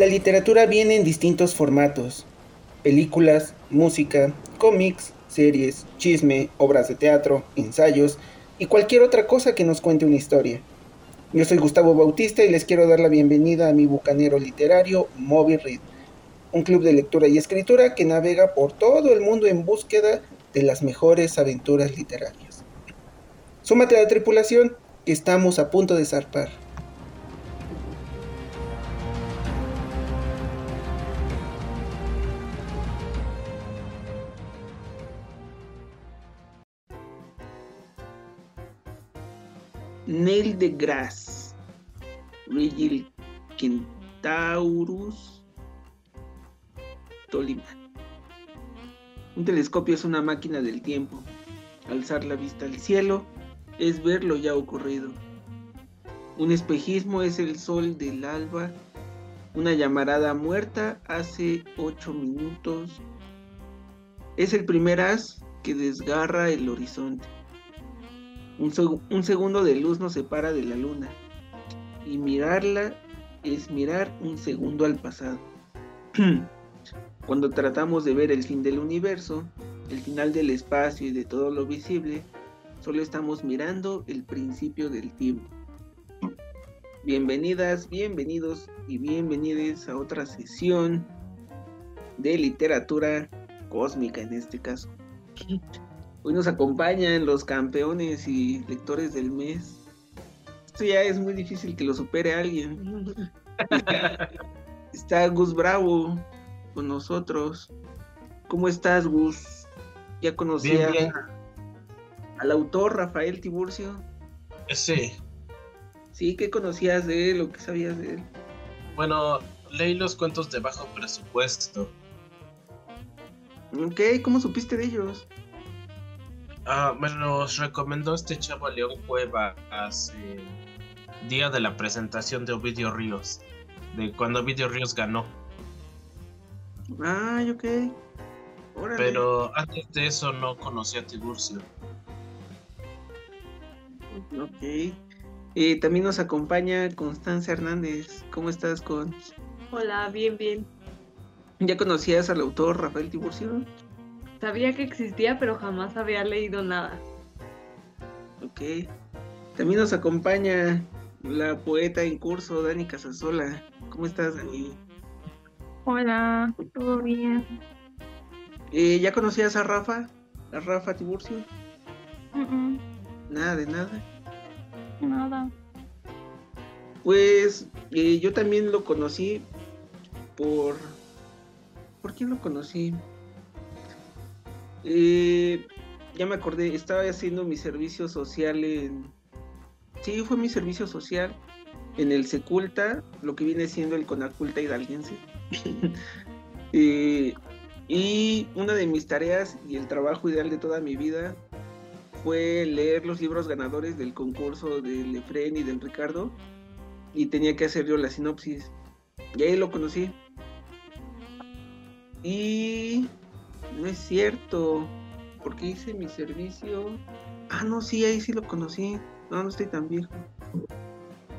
La literatura viene en distintos formatos. Películas, música, cómics, series, chisme, obras de teatro, ensayos y cualquier otra cosa que nos cuente una historia. Yo soy Gustavo Bautista y les quiero dar la bienvenida a mi bucanero literario Moby Read, un club de lectura y escritura que navega por todo el mundo en búsqueda de las mejores aventuras literarias. Súmate a la tripulación, que estamos a punto de zarpar. Neil deGrasse, Rigil Kentaurus, Tolima. Un telescopio es una máquina del tiempo. Alzar la vista al cielo es ver lo ya ocurrido. Un espejismo es el sol del alba. Una llamarada muerta hace ocho minutos. Es el primer as que desgarra el horizonte. Un, segundo de luz nos separa de la luna y mirarla es mirar un segundo al pasado. Cuando tratamos de ver el fin del universo, el final del espacio y de todo lo visible, solo estamos mirando el principio del tiempo. Bienvenidas, bienvenidos y bienvenidas a otra sesión de literatura cósmica en este caso. Hoy nos acompañan los campeones y lectores del mes. Esto ya es muy difícil que lo supere alguien. Está Gus Bravo con nosotros. ¿Cómo estás, Gus? ¿Ya conocías al autor Rafael Tiburcio? Sí. Sí, ¿qué conocías de él o qué sabías de él? Bueno, leí los cuentos de bajo presupuesto. Ok, ¿cómo supiste de ellos? Ah, me los recomendó este chavo León Cueva hace día de la presentación de Ovidio Ríos, de cuando Ovidio Ríos ganó. Ay, ok. Pero antes de eso no conocía a Tiburcio. Ok. Eh, también nos acompaña Constanza Hernández. ¿Cómo estás, con? Hola, bien, bien. ¿Ya conocías al autor Rafael Tiburcio? Sabía que existía, pero jamás había leído nada. Ok. También nos acompaña la poeta en curso, Dani Casasola. ¿Cómo estás, Dani? Hola, ¿todo bien? Eh, ¿Ya conocías a Rafa? ¿A Rafa Tiburcio? Nada de nada. Nada. Pues eh, yo también lo conocí por... ¿Por quién lo conocí? Eh, ya me acordé, estaba haciendo mi servicio social en... Sí, fue mi servicio social en el Seculta, lo que viene siendo el Conaculta hidalguense. eh, y una de mis tareas y el trabajo ideal de toda mi vida fue leer los libros ganadores del concurso de Lefren y del Ricardo y tenía que hacer yo la sinopsis. Y ahí lo conocí. Y no es cierto. Porque hice mi servicio. Ah, no, sí, ahí sí lo conocí. No, no estoy tan viejo.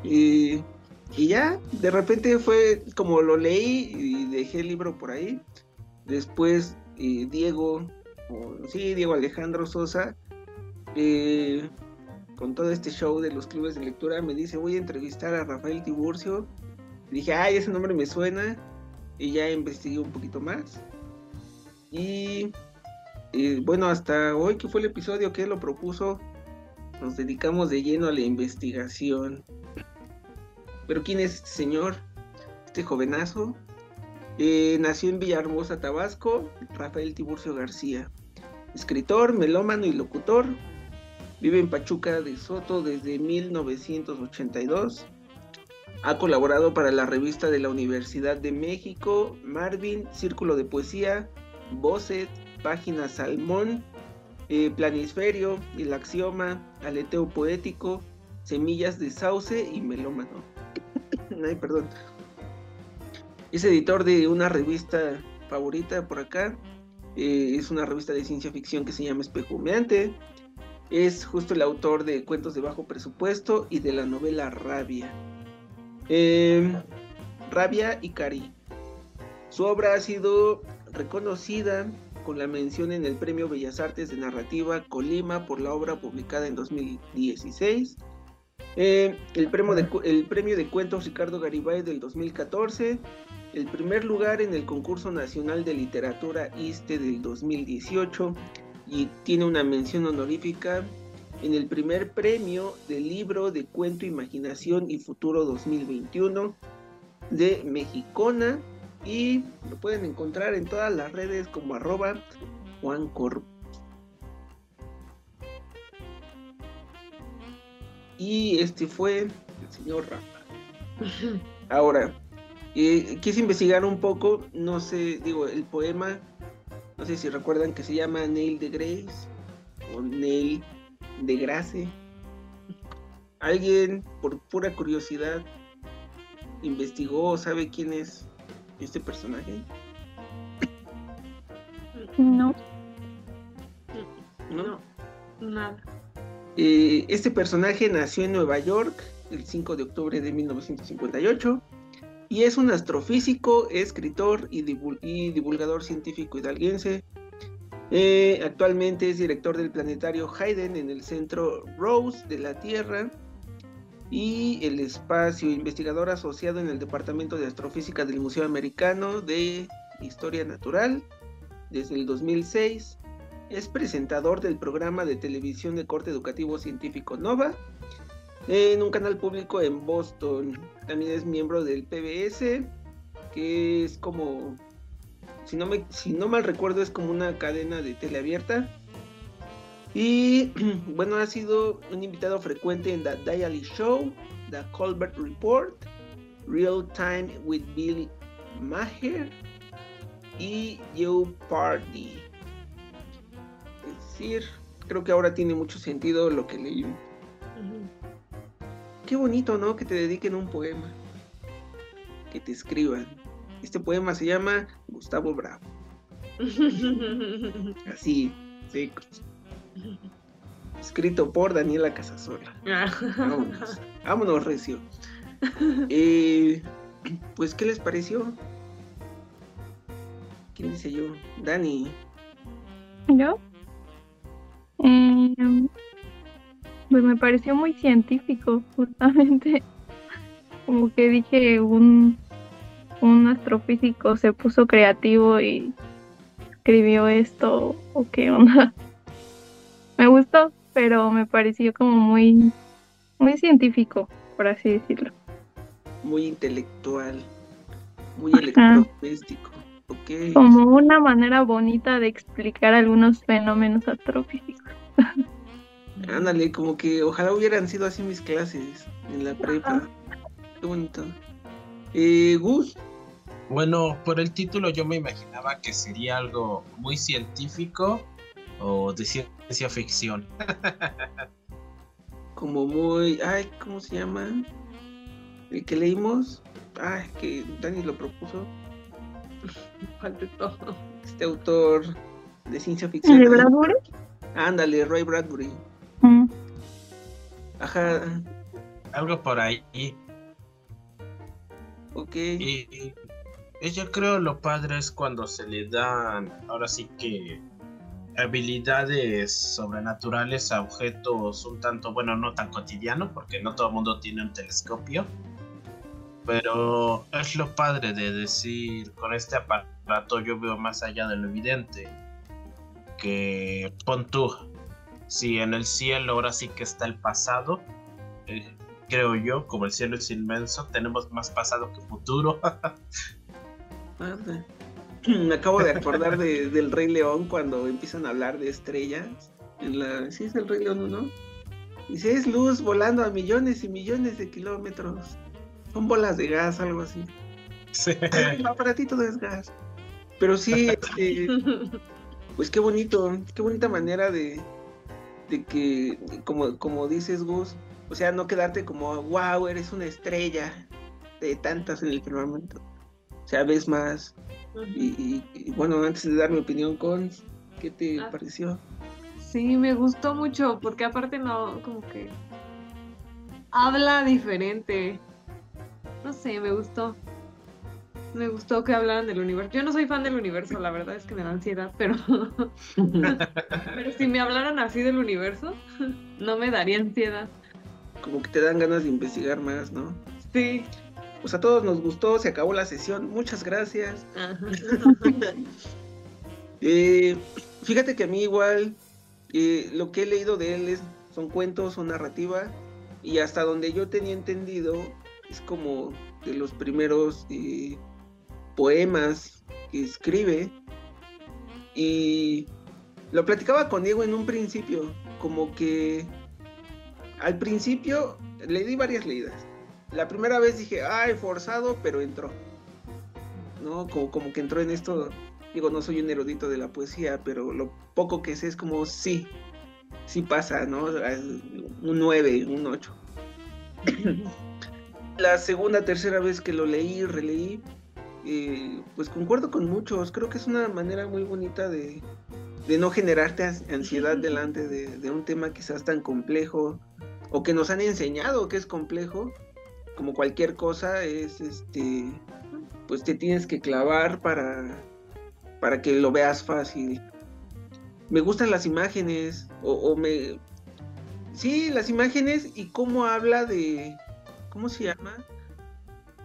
Y, ya, de repente fue como lo leí y dejé el libro por ahí. Después eh, Diego, sí, Diego Alejandro Sosa, eh, con todo este show de los clubes de lectura, me dice, voy a entrevistar a Rafael Tiburcio. Y dije, ay, ese nombre me suena. Y ya investigué un poquito más. Y, bueno, hasta hoy que fue el episodio que lo propuso, nos dedicamos de lleno a la investigación. Pero ¿quién es este señor? Este jovenazo. Eh, nació en Villahermosa, Tabasco, Rafael Tiburcio García. Escritor, melómano y locutor. Vive en Pachuca de Soto desde 1982. Ha colaborado para la revista de la Universidad de México, Marvin, Círculo de Poesía, Bosset, Página Salmón, eh, Planisferio, El Axioma, Aleteo Poético, Semillas de Sauce y Melómano. Ay, perdón. Es editor de una revista favorita por acá. Eh, es una revista de ciencia ficción que se llama Espejumeante. Es justo el autor de Cuentos de Bajo Presupuesto y de la novela Rabia. Em, Rabia y Cari. Su obra ha sido reconocida con la mención en el Premio Bellas Artes de Narrativa Colima por la obra publicada en 2016. Eh, el, premio de, el premio de cuentos Ricardo Garibay del 2014. El primer lugar en el concurso nacional de literatura ISTE del 2018 y tiene una mención honorífica en el primer premio del libro de cuento Imaginación y Futuro 2021 de Mexicona y lo pueden encontrar en todas las redes como arroba Juan Y este fue el señor Rafa. Ahora, eh, quise investigar un poco, no sé, digo, el poema, no sé si recuerdan que se llama Neil de Grace o Neil de Grace. ¿Alguien, por pura curiosidad, investigó o sabe quién es este personaje? No. ¿No? Nada. Eh, este personaje nació en Nueva York el 5 de octubre de 1958 y es un astrofísico, escritor y, divulgador científico hidalguense. Eh, actualmente es director del planetario Hayden en el centro Rose de la Tierra y el espacio, investigador asociado en el Departamento de Astrofísica del Museo Americano de Historia Natural desde el 2006. Es presentador del programa de televisión de corte educativo científico Nova en un canal público en Boston. También es miembro del PBS, que es como, si no, me, si no mal recuerdo, es como una cadena de teleabierta y bueno, ha sido un invitado frecuente en The Daily Show, The Colbert Report, Real Time with Bill Maher y You Party. Es decir, creo que ahora tiene mucho sentido lo que leí. Qué bonito, ¿no? Que te dediquen un poema. Que te escriban. Este poema se llama Gustavo Bravo. Así, sí. Escrito por Daniela Casasola. Vámonos, vámonos recio. Eh, pues, ¿qué les pareció? ¿Quién dice yo? Dani. ¿Yo? Eh, pues me pareció muy científico, justamente. Como que dije, un, un astrofísico se puso creativo y escribió esto, o qué onda me gustó, pero me pareció como muy, muy científico, por así decirlo. Muy intelectual, muy electrodoméstico. Okay. Como una manera bonita de explicar algunos fenómenos astrofísicos. Ándale, como que ojalá hubieran sido así mis clases en la prepa. Qué bonito. Eh, Gus. Bueno, por el título yo me imaginaba que sería algo muy científico o de ciencia ficción. Como muy, ay, ¿cómo se llama? El que leímro ay, que Dani lo propuso. Falta todo. Este autor de ciencia ficción. ¿De Bradbury? Ándale, Roy Bradbury. Mm. Ajá. Algo por ahí. Ok. Y, y yo creo lo padre es cuando se le dan, ahora sí que habilidades sobrenaturales a objetos un tanto, bueno, no tan cotidianos, porque no todo el mundo tiene un telescopio. Pero es lo padre de decir, con este aparato yo veo más allá de lo evidente. Que pon tú, si en el cielo ahora sí que está el pasado, eh, creo yo, como el cielo es inmenso, tenemos más pasado que futuro. Me acabo de acordar de, del Rey León cuando empiezan a hablar de estrellas. En la, sí, es el Rey León, ¿no? Dice, es luz volando a millones y millones de kilómetros. Son bolas de gas, algo así. Sí. El aparatito de gas. Pero sí, este, pues qué bonito, qué bonita manera de, de que, como, como dices, Gus, o sea, no quedarte como, wow, eres una estrella de tantas en el firmamento. O sea, ves más, y, bueno, antes de dar mi opinión con, ¿qué te ah. pareció? Sí, me gustó mucho, porque aparte no, como que habla diferente. No sé, me gustó. Me gustó que hablaran del universo. Yo no soy fan del universo, la verdad es que me da ansiedad, pero, pero si me hablaran así del universo, no me daría ansiedad. Como que te dan ganas de investigar más, ¿no? Sí. Pues a todos nos gustó, se acabó la sesión. Muchas gracias. Eh, fíjate que a mí igual eh, lo que he leído de él es, son cuentos, son narrativa y hasta donde yo tenía entendido es como de los primeros eh, poemas que escribe y lo platicaba con Diego en un principio, como que al principio le di varias leídas. La primera vez dije, ay, forzado, pero entró. ¿No? Como, como que entró en esto Digo, no soy un erudito de la poesía, pero lo poco que sé es como sí, sí pasa, ¿no? Un 9, un 8. la segunda, tercera vez que lo leí, releí, eh, pues concuerdo con muchos. Creo que es una manera muy bonita de, de no generarte ansiedad delante de, de, un tema quizás tan complejo o que nos han enseñado que es complejo. Como cualquier cosa, es este, pues te tienes que clavar para para que lo veas fácil. Me gustan las imágenes, o, me... Sí, las imágenes y cómo habla de... ¿Cómo se llama?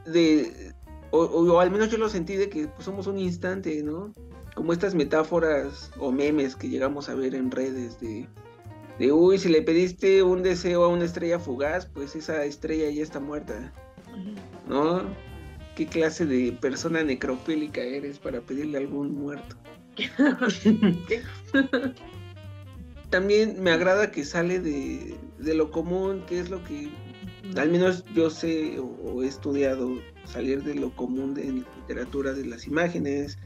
De... O, al menos yo lo sentí de que pues, somos un instante, ¿no? Como estas metáforas o memes que llegamos a ver en redes de, de, uy, si le pediste un deseo a una estrella fugaz, pues esa estrella ya está muerta, ¿no? qué clase de persona necrofílica eres para pedirle a algún muerto. También me agrada que sale de, lo común, que es lo que al menos yo sé o, he estudiado, salir de lo común de literatura, de las imágenes.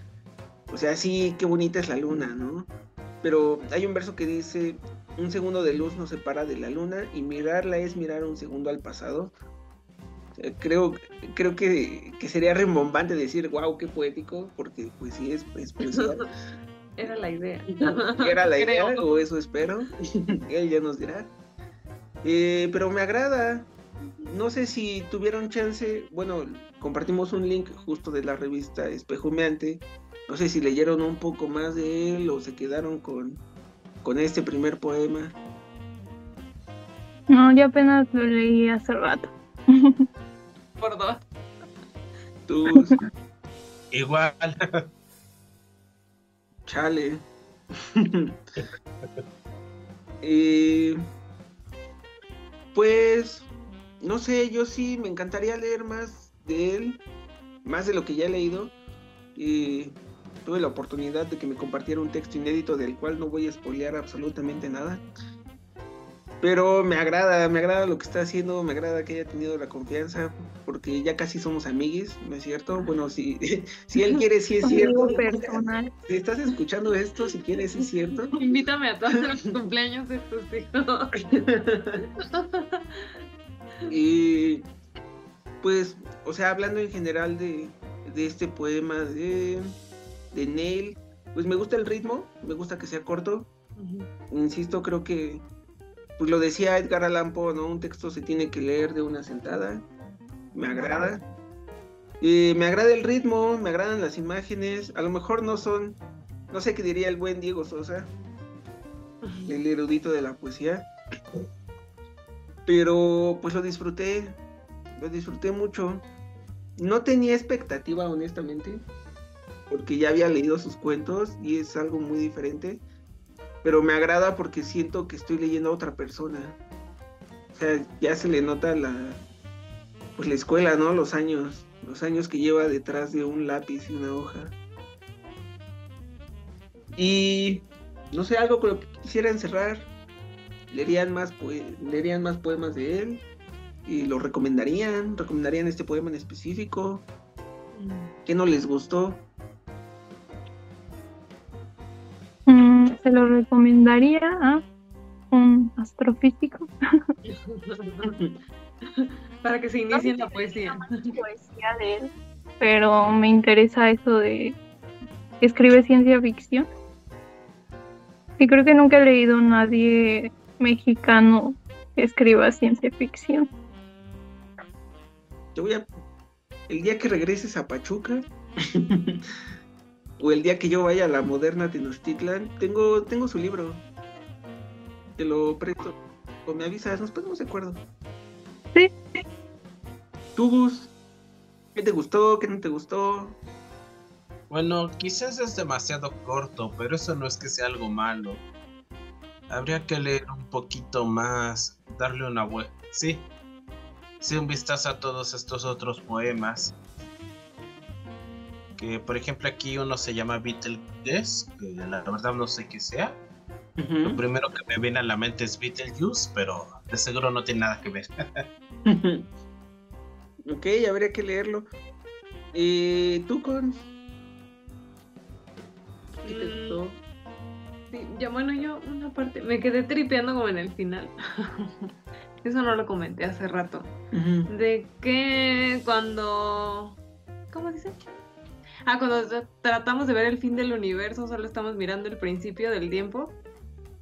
O sea, sí, qué bonita es la luna, ¿no? Pero hay un verso que dice, un segundo de luz nos separa de la luna y mirarla es mirar un segundo al pasado creo, creo que, sería rembombante decir, wow, qué poético, porque pues sí es, es Era la idea. Era la idea, o eso espero. Él ya nos dirá. Eh, pero me agrada. No sé si tuvieron chance, bueno, compartimos un link justo de la revista Espejumeante. No sé si leyeron un poco más de él o se quedaron con, con este primer poema. No, yo apenas lo leí hace rato. por dos. Igual. Chale. Eh, pues, no sé, yo sí me encantaría leer más de él, más de lo que ya he leído. y tuve la oportunidad de que me compartiera un texto inédito del cual no voy a spoilear absolutamente nada. Pero me agrada, me agrada lo que está haciendo, me agrada que haya tenido la confianza, porque ya casi somos amiguis, ¿no es cierto? Bueno, si, si él quiere, sí es cierto. personal. Si estás escuchando esto, si quieres, es cierto. Invítame a todos los cumpleaños de tus hijos. y pues, o sea, hablando en general de, de este poema de, de Neil, pues me gusta el ritmo, me gusta que sea corto. Insisto, creo que pues lo decía Edgar Allan Poe, ¿no? Un texto se tiene que leer de una sentada. Me agrada. Y me agrada el ritmo, me agradan las imágenes. A lo mejor no son, no sé qué diría el buen Diego Sosa, el erudito de la poesía. Pero pues lo disfruté, lo disfruté mucho. No tenía expectativa, honestamente, porque ya había leído sus cuentos y es algo muy diferente pero me agrada porque siento que estoy leyendo a otra persona. O sea, ya se le nota la, pues la escuela, ¿no? Los años, los años que lleva detrás de un lápiz y una hoja. Y no sé, algo con lo que quisiera encerrar. Leerían más, leerían más poemas de él y lo recomendarían, recomendarían este poema en específico. Mm. ¿Qué no les gustó? Se lo recomendaría a un astrofísico. Para que se inicie la poesía. Poesía de él, pero me interesa eso de que escribe ciencia ficción. Y creo que nunca he leído a nadie mexicano que escriba ciencia ficción. Te voy a el día que regreses a Pachuca o el día que yo vaya a la moderna Tenochtitlan, tengo, tengo su libro. Te lo presto. O me avisas, nos ponemos de acuerdo. Sí. ¿Tú, Gus? ¿Qué te gustó? ¿Qué no te gustó? Bueno, quizás es demasiado corto, pero eso no es que sea algo malo. Habría que leer un poquito más, darle una vuelta. Sí, sí, un vistazo a todos estos otros poemas. Que por ejemplo aquí uno se llama Beetlejuice, que la verdad no sé qué sea. Lo primero que me viene a la mente es Beetlejuice, pero de seguro no tiene nada que ver. ok, habría que leerlo. ¿Y tú, con? ¿Qué te Mm. gustó? Sí, ya bueno, yo una parte, me quedé tripeando como en el final. Eso no lo comenté hace rato. De que cuando... ¿Cómo dice? Ah, cuando tra- tratamos de ver el fin del universo, solo estamos mirando el principio del tiempo.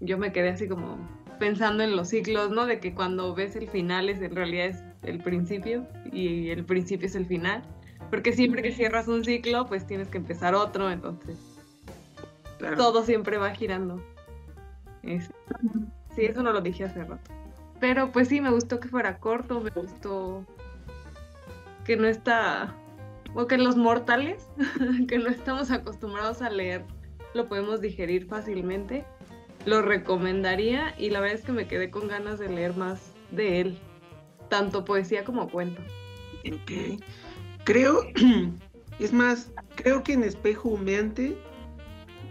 Yo me quedé así como pensando en los ciclos, ¿no? De que cuando ves el final es en realidad es el principio y el principio es el final. Porque siempre que cierras un ciclo, pues tienes que empezar otro, entonces Claro. todo siempre va girando. Sí, eso no lo dije hace rato. Pero pues sí, me gustó que fuera corto, me gustó que no está, o que los mortales, que no estamos acostumbrados a leer, lo podemos digerir fácilmente. Lo recomendaría y la verdad es que me quedé con ganas de leer más de él, tanto poesía como cuento. Ok. Creo, es más, creo que en Espejo Humeante,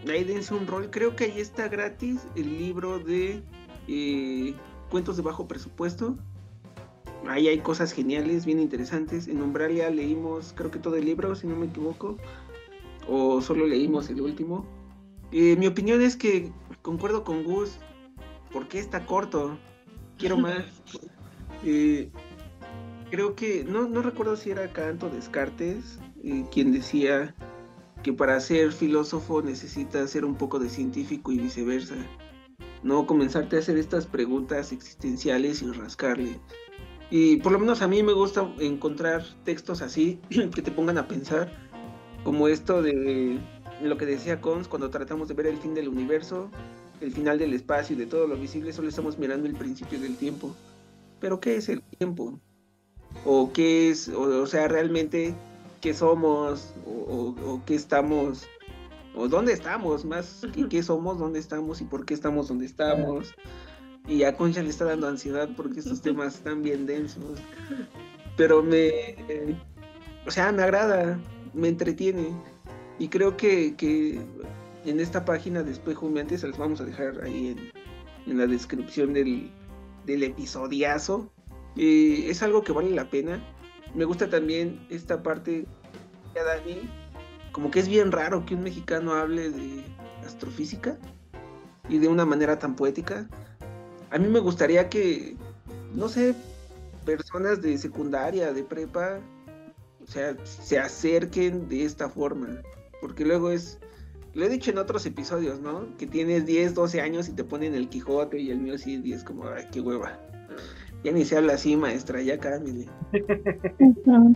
ahí dense un rol, creo que ahí está gratis el libro de eh, cuentos de bajo presupuesto. Ahí hay cosas geniales, bien interesantes. En Umbralia leímos, creo que todo el libro, si no me equivoco, o solo leímos el último. Eh, mi opinión es que concuerdo con Gus, porque está corto, quiero más. Eh, creo que, no, no recuerdo si era Kant o Descartes, eh, quien decía que para ser filósofo necesitas ser un poco de científico y viceversa. No comenzarte a hacer estas preguntas existenciales y rascarle. Y por lo menos a mí me gusta encontrar textos así que te pongan a pensar, como esto de lo que decía Cons cuando tratamos de ver el fin del universo, el final del espacio y de todo lo visible, solo estamos mirando el principio del tiempo. Pero ¿qué es el tiempo? ¿O qué es, o, o sea, realmente qué somos? O, o- o qué estamos? ¿O dónde estamos? Más que qué somos, dónde estamos y por qué estamos donde estamos. Y a Concha le está dando ansiedad porque estos temas están bien densos. Pero me, o sea, me agrada, me entretiene. Y creo que, que en esta página de Espejo Humeante se las vamos a dejar ahí en, en la descripción del, del episodiazo. Eh, es algo que vale la pena. Me gusta también esta parte de Dani, como que es bien raro que un mexicano hable de astrofísica y de una manera tan poética. A mí me gustaría que, no sé, personas de secundaria, de prepa, o sea, se acerquen de esta forma, porque luego es, lo he dicho en otros episodios, ¿no? Que tienes 10, 12 años y te ponen el Quijote y el mío sí, y es como, ay, qué hueva. Ya ni se habla así, maestra, ya cámbiale.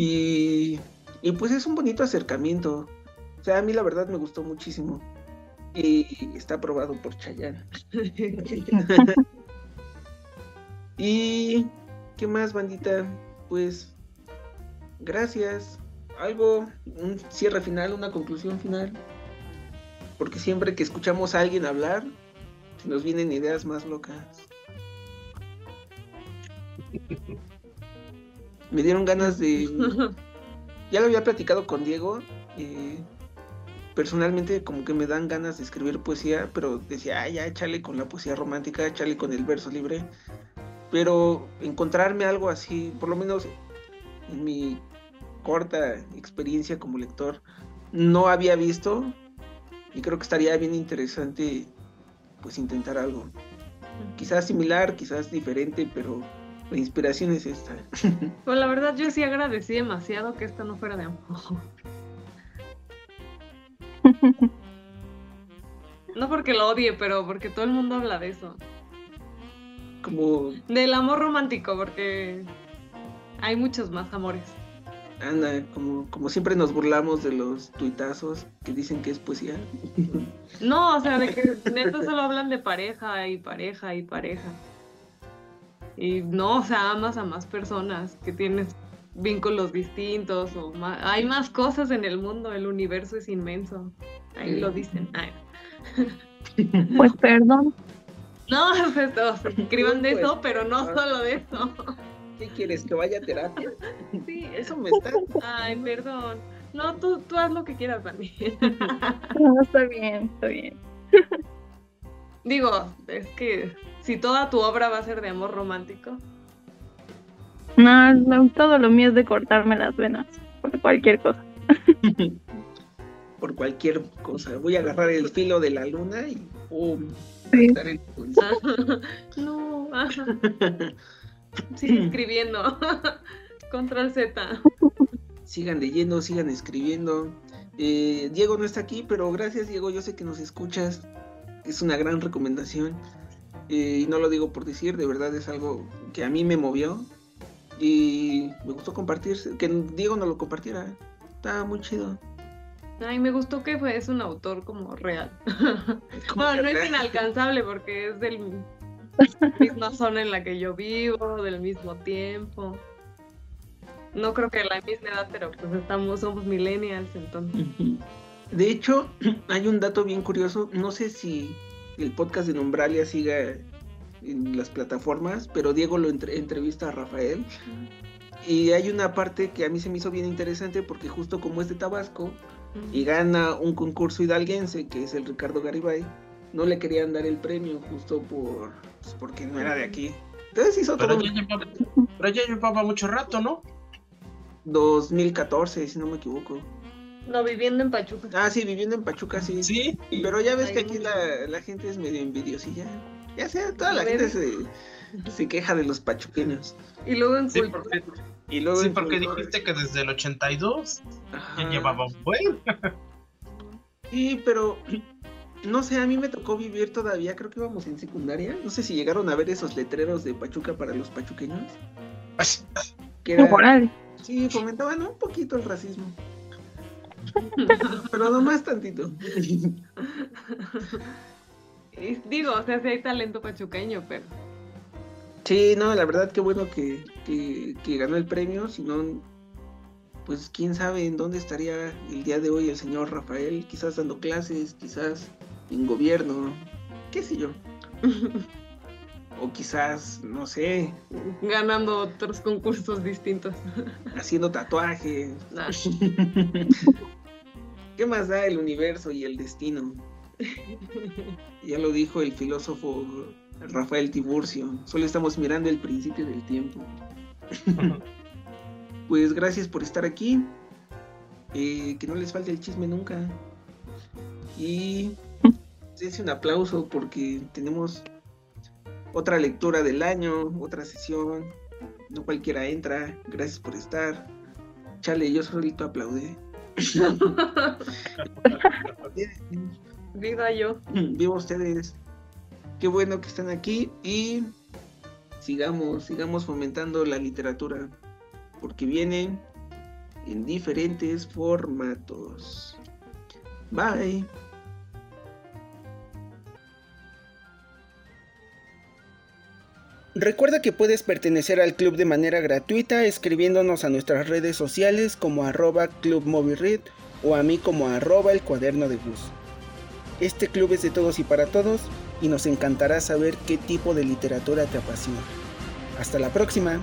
Y, y pues es un bonito acercamiento. O sea, a mí la verdad me gustó muchísimo. Y está aprobado por Chayanne. y ¿qué más, bandita? Pues gracias. Algo, un cierre final, una conclusión final. Porque siempre que escuchamos a alguien hablar, se nos vienen ideas más locas. Me dieron ganas de ya lo había platicado con Diego. eh, personalmente, como que me dan ganas de escribir poesía, pero decía, ah, ya échale con la poesía romántica, échale con el verso libre. Pero encontrarme algo así, por lo menos en mi corta experiencia como lector, no había visto. Y creo que estaría bien interesante, pues, intentar algo. Quizás similar, quizás diferente, pero la inspiración es esta. Pues la verdad yo sí agradecí demasiado que esto no fuera de amor. No porque lo odie, pero porque todo el mundo habla de eso. Como Del amor romántico, porque hay muchos más amores. Anda, como, como siempre nos burlamos de los tuitazos que dicen que es poesía. No, o sea, de que neta solo hablan de pareja y pareja y pareja. Y no, o sea, amas a más personas que tienes vínculos distintos o más, hay más cosas en el mundo, el universo es inmenso. Ahí lo dicen. Ay. Pues perdón. No, pues, sea, escriban de Pues, eso, pero no solo de eso. ¿Qué quieres? ¿Que vaya a terapia? Sí, Eso me está. Ay, perdón. No, tú, tú haz lo que quieras, Dani. No, está bien, está bien. Digo, es que si toda tu obra va a ser de amor romántico, No, no, todo lo mío es de cortarme las venas por cualquier cosa. Por cualquier cosa. Voy a agarrar el filo de la luna y ¡pum! Sí. Estar en- no, ajá. sigue escribiendo. Control Z. Sigan leyendo, sigan escribiendo. Eh, Diego no está aquí, pero gracias Diego, yo sé que nos escuchas. Es una gran recomendación. Eh, y no lo digo por decir, de verdad es algo que a mí me movió. Y me gustó compartir, que Diego no lo compartiera. Está muy chido. Ay, me gustó que fue, es un autor como real. Como No, no es real. inalcanzable porque es del misma zona en la que yo vivo, del mismo tiempo. No creo que la misma edad, pero pues estamos, somos millennials, entonces. De hecho, hay un dato bien curioso. No sé si el podcast de Nombralia siga en las plataformas, pero Diego lo entre- entrevista a Rafael. Y hay una parte que a mí se me hizo bien interesante porque justo como es de Tabasco y gana un concurso hidalguense que es el Ricardo Garibay, no le querían dar el premio justo por pues, porque no era de aquí. Entonces hizo todo Pero ya, llevaba, pero ya llevaba mucho rato, ¿no? 2014, si no me equivoco. No, viviendo en Pachuca. Ah, sí, viviendo en Pachuca, sí. Sí. Pero ya ves que aquí la, la gente es medio envidiosilla. Ya sea, toda la gente se, se queja de los pachuqueños. Y luego en Sí, cultura. Y luego sí, porque dijiste que desde el 82 Ajá. ya llevaba un buen. Sí, pero no sé, a mí me tocó vivir todavía, creo que íbamos en secundaria. No sé si llegaron a ver esos letreros de Pachuca para los pachuqueños. Que era, sí, fomentaban un poquito el racismo. Pero nomás tantito. Digo, o sea, sí hay talento pachuqueño, pero Sí, no, la verdad que bueno que, que, que ganó el premio, si no, pues quién sabe en dónde estaría el día de hoy el señor Rafael, quizás dando clases, quizás en gobierno, qué sé yo. O quizás, no sé, ganando otros concursos distintos. haciendo tatuajes. Nah. ¿Qué más da el universo y el destino? Ya lo dijo el filósofo Rafael Tiburcio, solo estamos mirando el principio del tiempo. Pues gracias por estar aquí. Eh, que no les falte el chisme nunca. Y dense un aplauso porque tenemos otra lectura del año, otra sesión. No cualquiera entra. Gracias por estar. Chale, yo solito aplaudí. Viva yo. Viva ustedes. Qué bueno que están aquí y sigamos, sigamos fomentando la literatura porque vienen en diferentes formatos. Bye. Recuerda que puedes pertenecer al club de manera gratuita escribiéndonos a nuestras redes sociales como arroba o a mí como arroba el cuaderno de bus. Este club es de todos y para todos y nos encantará saber qué tipo de literatura te apasiona. Hasta la próxima.